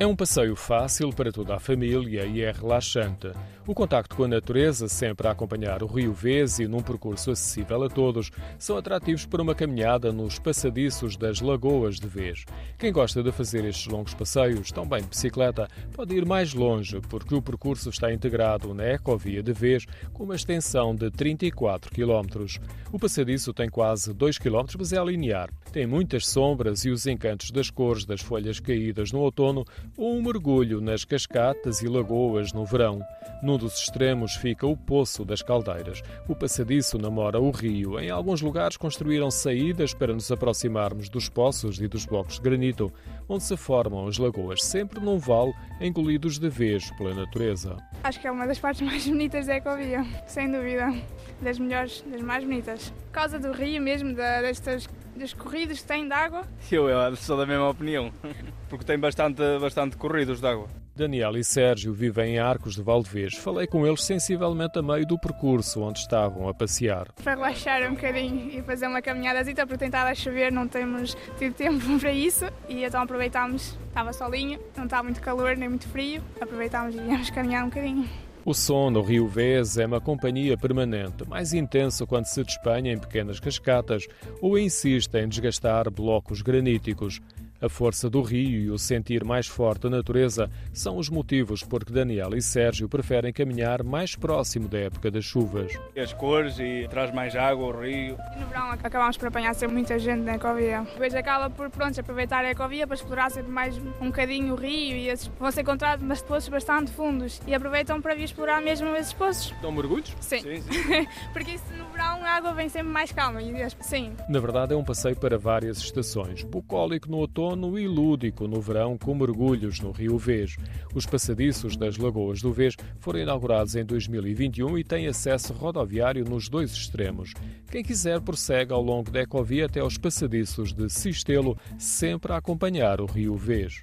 É um passeio fácil para toda a família e é relaxante. O contacto com a natureza, sempre a acompanhar o Rio Vez e num percurso acessível a todos, são atrativos para uma caminhada nos passadiços das Lagoas de Vez. Quem gosta de fazer estes longos passeios, também de bicicleta, pode ir mais longe, porque o percurso está integrado na Ecovia de Vez, com uma extensão de 34 km. O passadiço tem quase 2 km, mas é linear. Tem muitas sombras e os encantos das cores das folhas caídas no outono ou um mergulho nas cascatas e lagoas no verão. Num dos extremos fica o Poço das Caldeiras. O passadiço namora o rio. Em alguns lugares construíram saídas para nos aproximarmos dos poços e dos blocos de granito, onde se formam as lagoas, sempre num vale engolidos de vez pela natureza. Acho que é uma das partes mais bonitas da Ecovia, sem dúvida. Das melhores, das mais bonitas. Por causa do rio mesmo, destas das corridas que tem de água? Eu, eu sou da mesma opinião, porque tem bastante, bastante corridos de água. Daniel e Sérgio vivem em Arcos de Valdevez. Falei com eles sensivelmente a meio do percurso onde estavam a passear. Para relaxar um bocadinho e fazer uma caminhadazita, porque tentava chover, não temos tido tempo para isso. E então aproveitámos, estava solinho, não estava muito calor nem muito frio, aproveitámos e viemos caminhar um bocadinho. O som no Rio Vez é uma companhia permanente, mais intenso quando se despenha em pequenas cascatas ou insiste em desgastar blocos graníticos. A força do rio e o sentir mais forte da natureza são os motivos por que Daniel e Sérgio preferem caminhar mais próximo da época das chuvas. As cores e traz mais água ao rio. E no verão acabamos por apanhar sempre muita gente na ecovia. Depois acaba por pronto, aproveitar a ecovia para explorar sempre mais um bocadinho o rio e esses, vão ser encontrados mas poços bastante fundos e aproveitam para vir explorar mesmo esses poços. Dão mergulhos? Sim. Sim, sim. Porque isso no verão a água vem sempre mais calma. E, sim. Na verdade é um passeio para várias estações. Bucólico no outono outono e lúdico no verão com mergulhos no Rio Vez. Os passadiços das Lagoas do Vez foram inaugurados em 2021 e têm acesso rodoviário nos dois extremos. Quem quiser prossegue ao longo da ecovia até aos passadiços de Sistelo, sempre a acompanhar o Rio Vez.